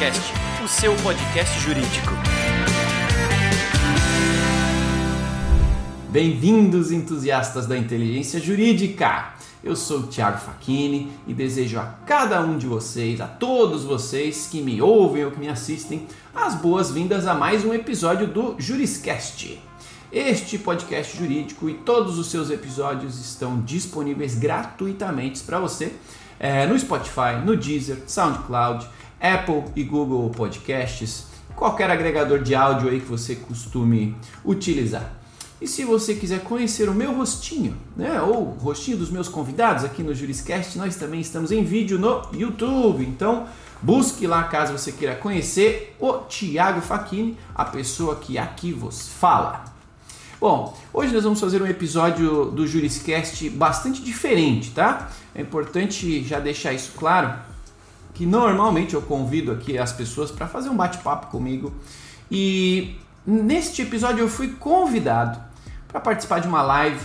Juriscast, o seu podcast jurídico. Bem-vindos, entusiastas da inteligência jurídica! Eu sou o Thiago Facchini e desejo a cada um de vocês, a todos vocês que me ouvem ou que me assistem, as boas-vindas a mais um episódio do Juriscast. Este podcast jurídico e todos os seus episódios estão disponíveis gratuitamente para você é, no Spotify, no Deezer, SoundCloud, Apple e Google Podcasts, qualquer agregador de áudio aí que você costume utilizar. E se você quiser conhecer o meu rostinho, né, ou o rostinho dos meus convidados aqui no Juriscast, nós também estamos em vídeo no YouTube. Então, busque lá caso você queira conhecer o Tiago Facchini, a pessoa que aqui vos fala. Bom, hoje nós vamos fazer um episódio do Juriscast bastante diferente, tá? É importante já deixar isso claro, que normalmente eu convido aqui as pessoas para fazer um bate-papo comigo e neste episódio eu fui convidado para participar de uma live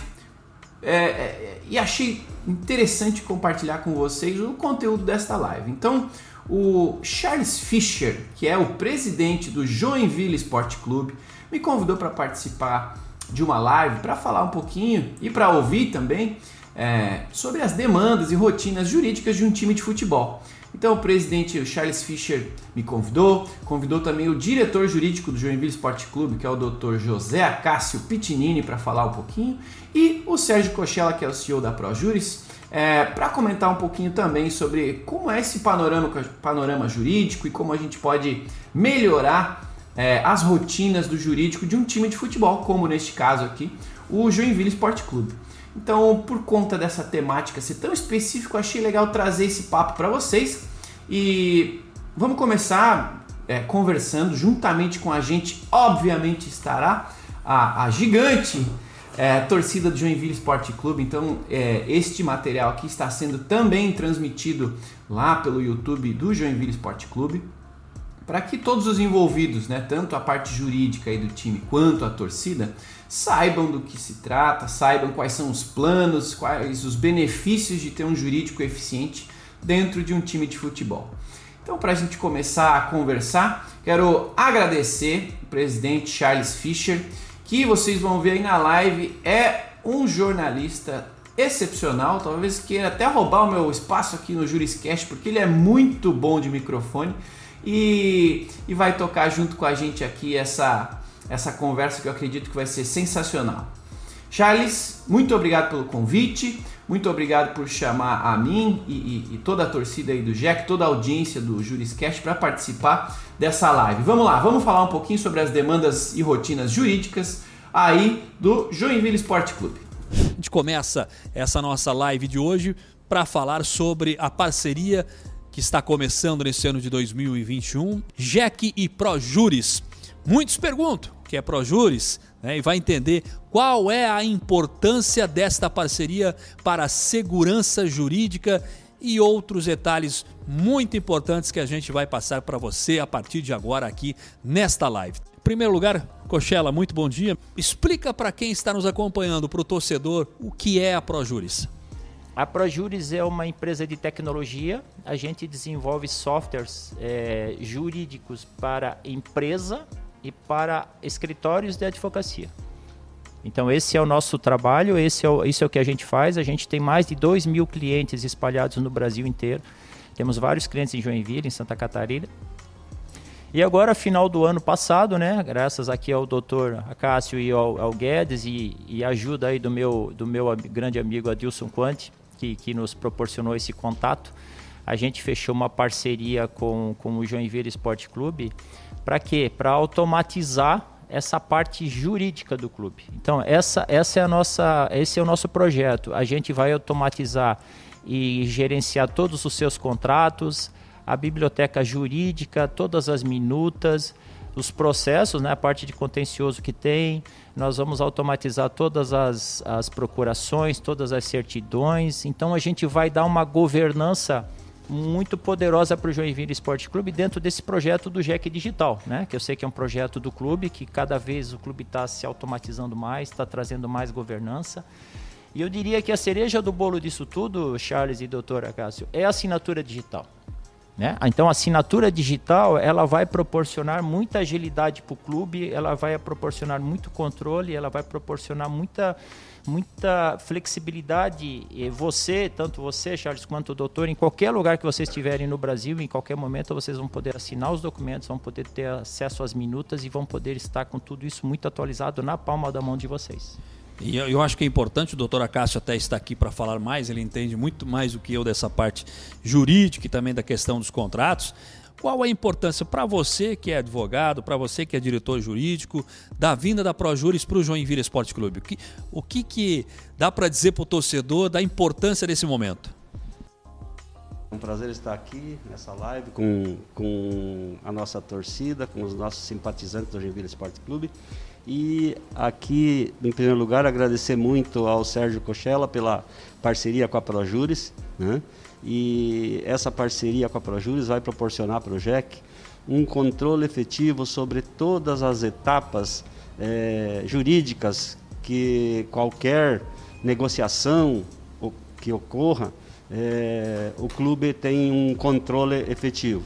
é, é, e achei interessante compartilhar com vocês o conteúdo desta live. Então, o Charles Fischer, que é o presidente do Joinville Sport Clube, me convidou para participar de uma live para falar um pouquinho e para ouvir também é, sobre as demandas e rotinas jurídicas de um time de futebol. Então o presidente Charles Fischer me convidou, convidou também o diretor jurídico do Joinville Sport Clube, que é o Dr. José Acácio Pitinini, para falar um pouquinho, e o Sérgio Cochella, que é o CEO da ProJuris, é, para comentar um pouquinho também sobre como é esse panorama, panorama jurídico e como a gente pode melhorar é, as rotinas do jurídico de um time de futebol, como neste caso aqui, o Joinville Sport Clube. Então, por conta dessa temática ser tão específica, achei legal trazer esse papo para vocês e vamos começar é, conversando juntamente com a gente. Obviamente estará a, a gigante é, torcida do Joinville Sport Clube. Então, é, este material aqui está sendo também transmitido lá pelo YouTube do Joinville Sport Clube para que todos os envolvidos, né, tanto a parte jurídica aí do time quanto a torcida, saibam do que se trata, saibam quais são os planos, quais os benefícios de ter um jurídico eficiente dentro de um time de futebol. Então, para a gente começar a conversar, quero agradecer o presidente Charles Fischer, que vocês vão ver aí na live, é um jornalista excepcional, talvez queira até roubar o meu espaço aqui no Juriscast, porque ele é muito bom de microfone e, e vai tocar junto com a gente aqui essa, essa conversa que eu acredito que vai ser sensacional. Charles, muito obrigado pelo convite, muito obrigado por chamar a mim e, e, e toda a torcida aí do Jack, toda a audiência do Juriscast para participar dessa live. Vamos lá, vamos falar um pouquinho sobre as demandas e rotinas jurídicas aí do Joinville Sport Clube. A gente começa essa nossa live de hoje para falar sobre a parceria que está começando nesse ano de 2021, JEC e ProJuris. Muitos perguntam o que é ProJuris né, e vai entender qual é a importância desta parceria para a segurança jurídica e outros detalhes muito importantes que a gente vai passar para você a partir de agora aqui nesta live. Em primeiro lugar, Cochela, muito bom dia. Explica para quem está nos acompanhando, para o torcedor, o que é a ProJuris. A ProJuris é uma empresa de tecnologia. A gente desenvolve softwares é, jurídicos para empresa e para escritórios de advocacia. Então esse é o nosso trabalho, esse é o, isso é o que a gente faz. A gente tem mais de 2 mil clientes espalhados no Brasil inteiro. Temos vários clientes em Joinville, em Santa Catarina. E agora, final do ano passado, né, graças aqui ao Dr. Acácio e ao, ao Guedes e, e ajuda aí do meu, do meu grande amigo Adilson Quanti, que, que nos proporcionou esse contato. A gente fechou uma parceria com, com o Joinville Esporte Clube. Para quê? Para automatizar essa parte jurídica do clube. Então, essa, essa é a nossa, esse é o nosso projeto. A gente vai automatizar e gerenciar todos os seus contratos, a biblioteca jurídica, todas as minutas, os processos, né, a parte de contencioso que tem, nós vamos automatizar todas as, as procurações, todas as certidões. Então a gente vai dar uma governança muito poderosa para o Joinville Esporte Clube dentro desse projeto do JEC Digital, né? Que eu sei que é um projeto do clube, que cada vez o clube está se automatizando mais, está trazendo mais governança. E eu diria que a cereja do bolo disso tudo, Charles e doutora Cássio, é a assinatura digital. Né? Então a assinatura digital ela vai proporcionar muita agilidade para o clube, ela vai proporcionar muito controle, ela vai proporcionar muita, muita flexibilidade. E você, tanto você, Charles, quanto o doutor, em qualquer lugar que vocês estiverem no Brasil, em qualquer momento vocês vão poder assinar os documentos, vão poder ter acesso às minutas e vão poder estar com tudo isso muito atualizado na palma da mão de vocês. E eu, acho que é importante, o doutor Acácio até está aqui para falar mais, ele entende muito mais do que eu dessa parte jurídica e também da questão dos contratos. Qual a importância para você que é advogado, para você que é diretor jurídico, da vinda da ProJuris para o Joinville Esporte Clube? O que, o que, que dá para dizer para o torcedor da importância desse momento? É um prazer estar aqui nessa live com, com a nossa torcida, com os nossos simpatizantes do Joinville Esporte Clube. E aqui, em primeiro lugar, agradecer muito ao Sérgio Cochella pela parceria com a Projures. Né? E essa parceria com a Projures vai proporcionar para o JEC um controle efetivo sobre todas as etapas é, jurídicas que qualquer negociação que ocorra, é, o clube tem um controle efetivo.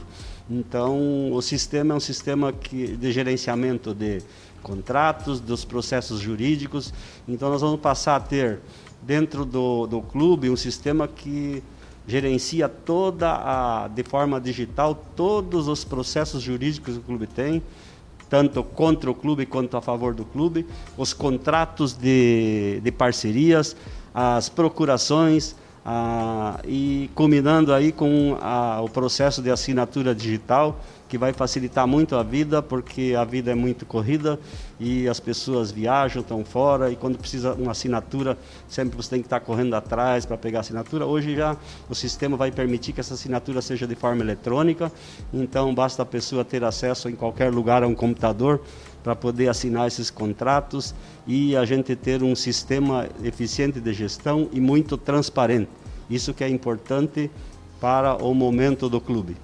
Então, o sistema é um sistema que, de gerenciamento de contratos, dos processos jurídicos. Então, nós vamos passar a ter dentro do, do clube um sistema que gerencia toda a, de forma digital todos os processos jurídicos que o clube tem, tanto contra o clube quanto a favor do clube, os contratos de, de parcerias, as procurações, ah, e combinando aí com o processo de assinatura digital, que vai facilitar muito a vida, porque a vida é muito corrida e as pessoas viajam, estão fora, e quando precisa uma assinatura, sempre você tem que estar correndo atrás para pegar a assinatura. Hoje já o sistema vai permitir que essa assinatura seja de forma eletrônica, então basta a pessoa ter acesso em qualquer lugar a um computador para poder assinar esses contratos e a gente ter um sistema eficiente de gestão e muito transparente. Isso que é importante para o momento do clube.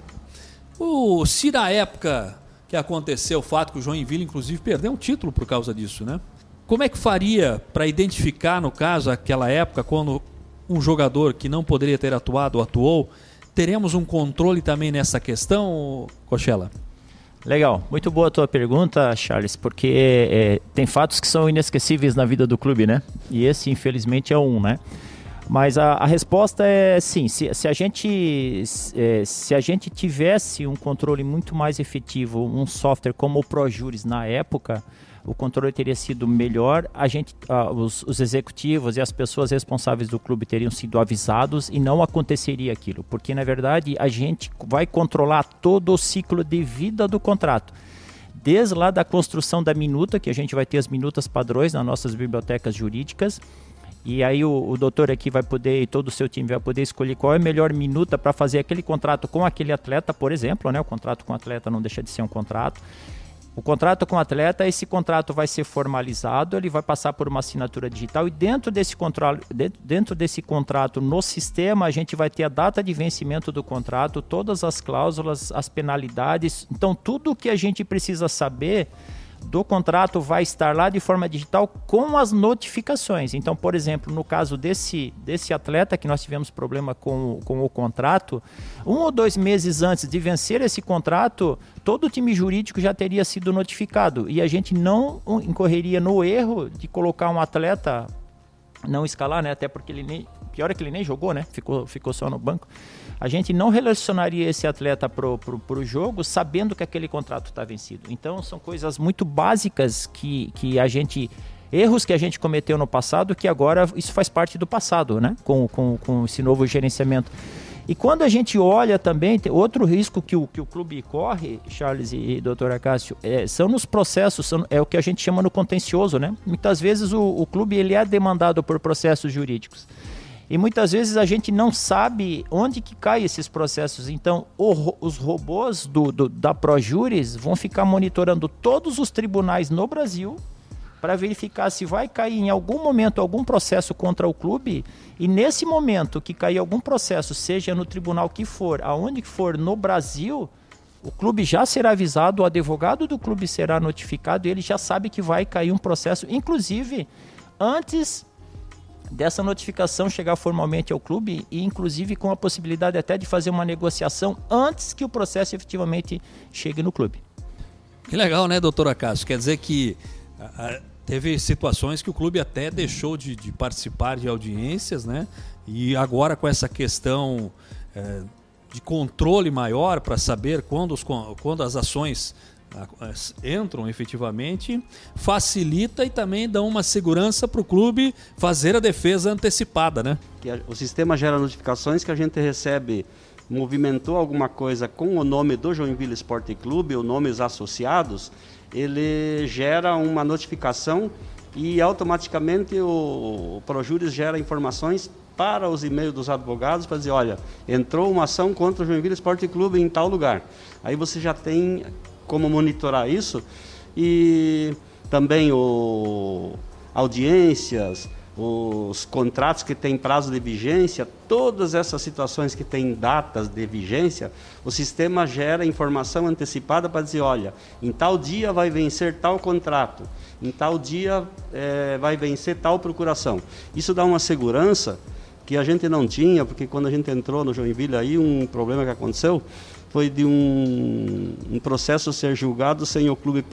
O, se na época que aconteceu o fato que o Joinville, inclusive, perdeu um título por causa disso, né? Como é que faria para identificar, no caso, aquela época, quando um jogador que não poderia ter atuado atuou? Teremos um controle também nessa questão, Cochela? Legal, muito boa a tua pergunta, Charles, porque é, tem fatos que são inesquecíveis na vida do clube, né? E esse, infelizmente, é um, né? Mas a, a resposta é sim. Se, se a gente se, se a gente tivesse um controle muito mais efetivo, um software como o ProJuris na época, o controle teria sido melhor, a gente, uh, os, os, executivos e as pessoas responsáveis do clube teriam sido avisados e não aconteceria aquilo, porque na verdade a gente vai controlar todo o ciclo de vida do contrato. Desde lá da construção da minuta, que a gente vai ter as minutas padrões nas nossas bibliotecas jurídicas, e aí o, o doutor aqui vai poder, e todo o seu time vai poder escolher qual é a melhor minuta para fazer aquele contrato com aquele atleta, por exemplo, né? O contrato com o atleta não deixa de ser um contrato. O contrato com o atleta, esse contrato vai ser formalizado, ele vai passar por uma assinatura digital e dentro desse, contrato, dentro desse contrato, no sistema, a gente vai ter a data de vencimento do contrato, todas as cláusulas, as penalidades. Então, tudo o que a gente precisa saber do contrato vai estar lá de forma digital com as notificações. Então, por exemplo, no caso desse, desse atleta que nós tivemos problema com, com o contrato, um ou dois meses antes de vencer esse contrato, todo o time jurídico já teria sido notificado e a gente não incorreria no erro de colocar um atleta não escalar, né? Até porque ele nem pior é que ele nem jogou, né? Ficou, ficou só no banco a gente não relacionaria esse atleta pro, pro, pro jogo sabendo que aquele contrato está vencido. Então são coisas muito básicas que, que a gente erros que a gente cometeu no passado que agora isso faz parte do passado, né? Com, com, com esse novo gerenciamento. E quando a gente olha também, outro risco que o, que o clube corre, Charles e, e doutora Cássio, é, são nos processos, são, é o que a gente chama no contencioso, né? Muitas vezes o, o clube ele é demandado por processos jurídicos. E muitas vezes a gente não sabe onde que cai esses processos. Então, o, os robôs do, do, da ProJuris vão ficar monitorando todos os tribunais no Brasil para verificar se vai cair em algum momento algum processo contra o clube. E nesse momento que cair algum processo, seja no tribunal que for, aonde que for no Brasil, o clube já será avisado, o advogado do clube será notificado e ele já sabe que vai cair um processo, inclusive antes dessa notificação chegar formalmente ao clube e inclusive com a possibilidade até de fazer uma negociação antes que o processo efetivamente chegue no clube. Que legal, né, doutora Cássio? Quer dizer que a, a, teve situações que o clube até deixou de, de, participar de audiências, né? E agora com essa questão é, de controle maior para saber quando, os, quando as ações entram efetivamente, facilita e também dá uma segurança para o clube fazer a defesa antecipada, né? Que o sistema gera notificações que a gente recebe movimentou alguma coisa com o nome do Joinville Esporte Clube ou nomes associados, ele gera uma notificação e automaticamente o, o Projuris gera informações para os e-mails dos advogados para dizer, olha, entrou uma ação contra o Joinville Esporte Clube em tal lugar. Aí você já tem como monitorar isso e também o audiências, os contratos que têm prazo de vigência, todas essas situações que têm datas de vigência, o sistema gera informação antecipada para dizer, olha, em tal dia vai vencer tal contrato, em tal dia é, vai vencer tal procuração. Isso dá uma segurança que a gente não tinha, porque quando a gente entrou no Joinville aí, um problema que aconteceu foi de um, um processo ser julgado sem o clube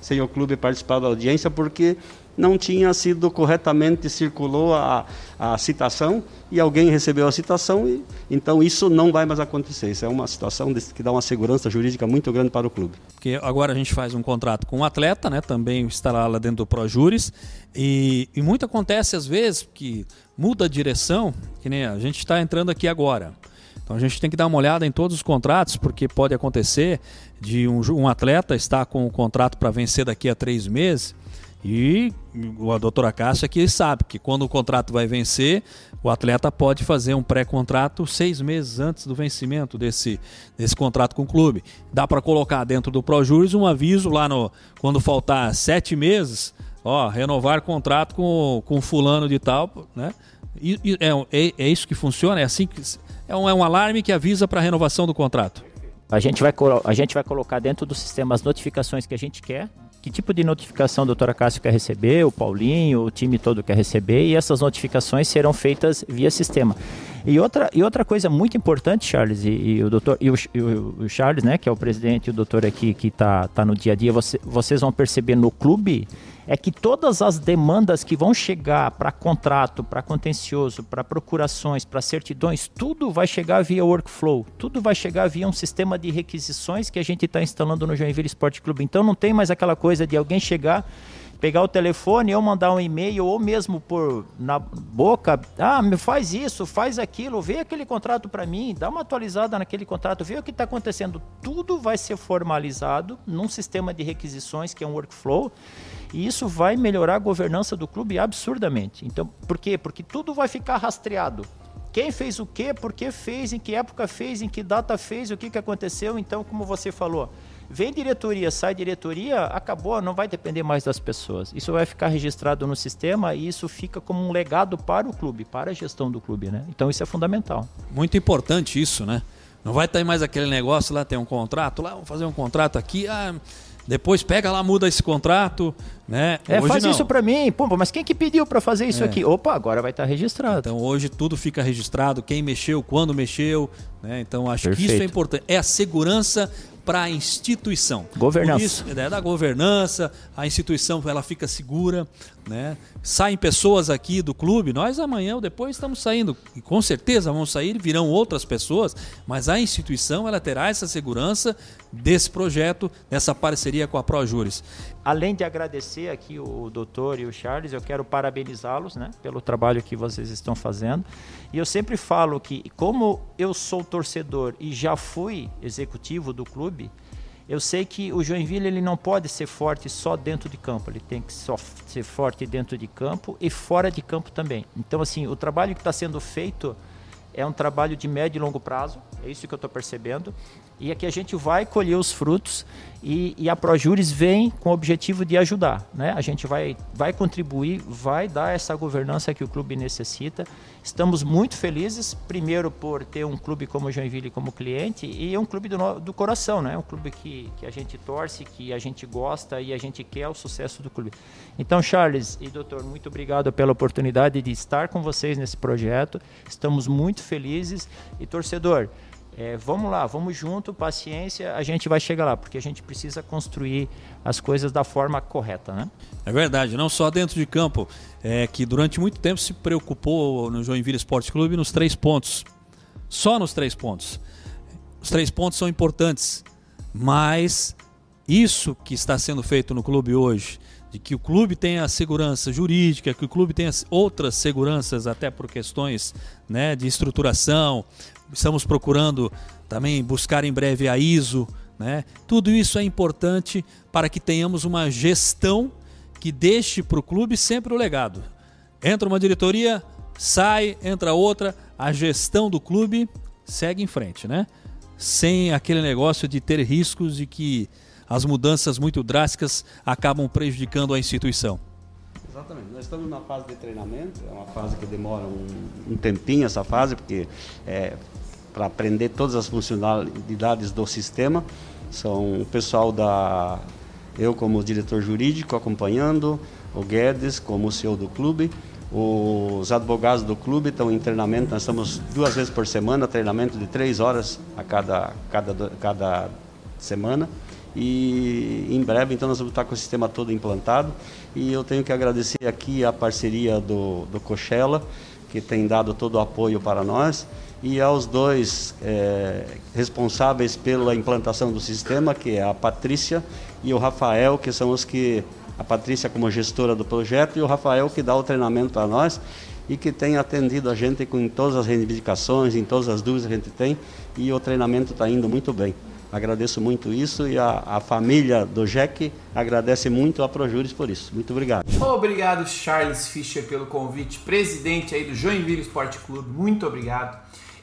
sem o clube participar da audiência, porque não tinha sido corretamente circulou a, a citação e alguém recebeu a citação e então isso não vai mais acontecer. Isso é uma situação que dá uma segurança jurídica muito grande para o clube. Porque agora a gente faz um contrato com um atleta, né? Também está lá dentro do ProJuris e, e muito acontece às vezes que muda a direção, que nem a gente está entrando aqui agora. Então a gente tem que dar uma olhada em todos os contratos, porque pode acontecer de um, um atleta estar com o contrato para vencer daqui a três meses e a doutora Cássia aqui sabe que quando o contrato vai vencer, o atleta pode fazer um pré-contrato seis meses antes do vencimento desse, desse contrato com o clube. Dá para colocar dentro do ProJuris um aviso lá no quando faltar sete meses, ó, renovar contrato com, com fulano de tal, né? E, e é, é, é, isso que funciona? É assim que é um, é um alarme que avisa para a renovação do contrato. A gente, vai, a gente vai colocar dentro do sistema as notificações que a gente quer que tipo de notificação a doutora Cássio quer receber, o Paulinho, o time todo quer receber, e essas notificações serão feitas via sistema. E outra, e outra coisa muito importante, Charles, e, e o doutor, e o, e o, Charles, né, que é o presidente e o doutor aqui que está tá no dia a dia, você, vocês vão perceber no clube é que todas as demandas que vão chegar para contrato, para contencioso, para procurações, para certidões, tudo vai chegar via workflow, tudo vai chegar via um sistema de requisições que a gente está instalando no Joinville Esporte Clube. Então não tem mais aquela coisa de alguém chegar pegar o telefone ou mandar um e-mail ou mesmo por na boca, ah, me faz isso, faz aquilo, vê aquele contrato para mim, dá uma atualizada naquele contrato, vê o que está acontecendo. Tudo vai ser formalizado num sistema de requisições que é um workflow e isso vai melhorar a governança do clube absurdamente. Então, por quê? Porque tudo vai ficar rastreado. Quem fez o quê, por que fez, em que época fez, em que data fez, o que, que aconteceu. Então, como você falou, vem diretoria, sai diretoria, acabou, não vai depender mais das pessoas. Isso vai ficar registrado no sistema e isso fica como um legado para o clube, para a gestão do clube, né? Então isso é fundamental. Muito importante isso, né? Não vai ter mais aquele negócio lá, tem um contrato lá, vamos fazer um contrato aqui, ah, depois pega lá, muda esse contrato, né? É, hoje faz não. isso para mim. Pô, mas quem que pediu para fazer isso é. aqui? Opa, agora vai estar tá registrado. Então hoje tudo fica registrado, quem mexeu, quando mexeu, né? Então acho Perfeito. que isso é importante. É a segurança para a instituição. Governança. Isso, é da governança, a instituição ela fica segura, né? Saem pessoas aqui do clube, nós amanhã ou depois estamos saindo, e com certeza vão sair, virão outras pessoas, mas a instituição ela terá essa segurança desse projeto, dessa parceria com a ProJuris. Além de agradecer aqui o doutor e o Charles, eu quero parabenizá-los né, pelo trabalho que vocês estão fazendo. E eu sempre falo que, como eu sou torcedor e já fui executivo do clube, eu sei que o Joinville ele não pode ser forte só dentro de campo, ele tem que ser forte dentro de campo e fora de campo também. Então, assim, o trabalho que está sendo feito é um trabalho de médio e longo prazo, é isso que eu estou percebendo, e que a gente vai colher os frutos e, e, a Projuris vem com o objetivo de ajudar. Né? A gente vai, vai contribuir, vai dar essa governança que o clube necessita. Estamos muito felizes, primeiro por ter um clube como Joinville como cliente e um clube do, do coração, né? um clube que, que a gente torce, que a gente gosta e a gente quer o sucesso do clube. Então, Charles e doutor, muito obrigado pela oportunidade de estar com vocês nesse projeto. Estamos muito felizes e torcedor. É, vamos lá, vamos junto, paciência, a gente vai chegar lá, porque a gente precisa construir as coisas da forma correta, né? É verdade, não só dentro de campo, é que durante muito tempo se preocupou no Joinville Esporte Clube nos três pontos, só nos três pontos. Os três pontos são importantes, mas isso que está sendo feito no clube hoje, de que o clube tenha segurança jurídica, que o clube tenha outras seguranças até por questões né, de estruturação, Estamos procurando também buscar em breve a ISO. Né? Tudo isso é importante para que tenhamos uma gestão que deixe para o clube sempre o legado. Entra uma diretoria, sai, entra outra, a gestão do clube segue em frente, né? Sem aquele negócio de ter riscos de que as mudanças muito drásticas acabam prejudicando a instituição. Exatamente. Nós estamos na fase de treinamento, é uma fase que demora um, um tempinho essa fase, porque é, para aprender todas as funcionalidades do sistema. São o pessoal da. Eu, como diretor jurídico, acompanhando, o Guedes, como CEO do clube. Os advogados do clube estão em treinamento, nós estamos duas vezes por semana, treinamento de três horas a cada, cada, cada semana. E em breve, então, nós vamos estar com o sistema todo implantado. E eu tenho que agradecer aqui a parceria do, do Cochela, que tem dado todo o apoio para nós e aos dois é, responsáveis pela implantação do sistema, que é a Patrícia e o Rafael, que são os que a Patrícia como gestora do projeto e o Rafael que dá o treinamento para nós e que tem atendido a gente com todas as reivindicações, em todas as dúvidas que a gente tem e o treinamento está indo muito bem. Agradeço muito isso e a, a família do Jack agradece muito a Projuris por isso. Muito obrigado. Obrigado, Charles Fischer, pelo convite. Presidente aí do Joinville Esporte Clube, muito obrigado.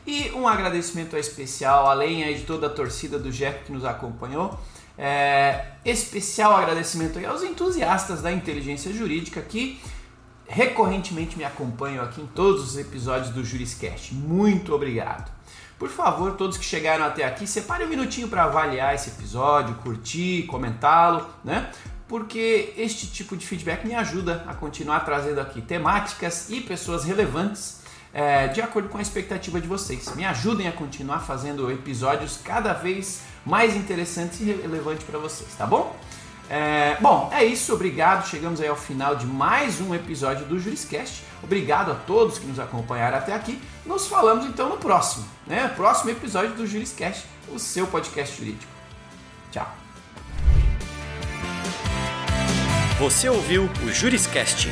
E um agradecimento especial, além aí de toda a torcida do Jeff que nos acompanhou. É, especial agradecimento aí aos entusiastas da inteligência jurídica que recorrentemente me acompanham aqui em todos os episódios do Juriscast. Muito obrigado. Por favor, todos que chegaram até aqui, separe um minutinho para avaliar esse episódio, curtir, comentá-lo, né? Porque este tipo de feedback me ajuda a continuar trazendo aqui temáticas e pessoas relevantes é, de acordo com a expectativa de vocês. Me ajudem a continuar fazendo episódios cada vez mais interessantes e relevantes para vocês, tá bom? É, bom, é isso, obrigado. Chegamos aí ao final de mais um episódio do Juriscast. Obrigado a todos que nos acompanharam até aqui. Nos falamos então no próximo, né? Próximo episódio do Juriscast, o seu podcast jurídico. Tchau. Você ouviu o Juriscast,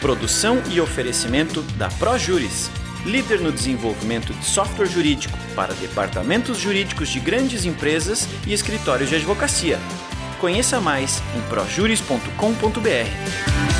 produção e oferecimento da ProJuris líder no desenvolvimento de software jurídico para departamentos jurídicos de grandes empresas e escritórios de advocacia. Conheça mais em projuris.com.br.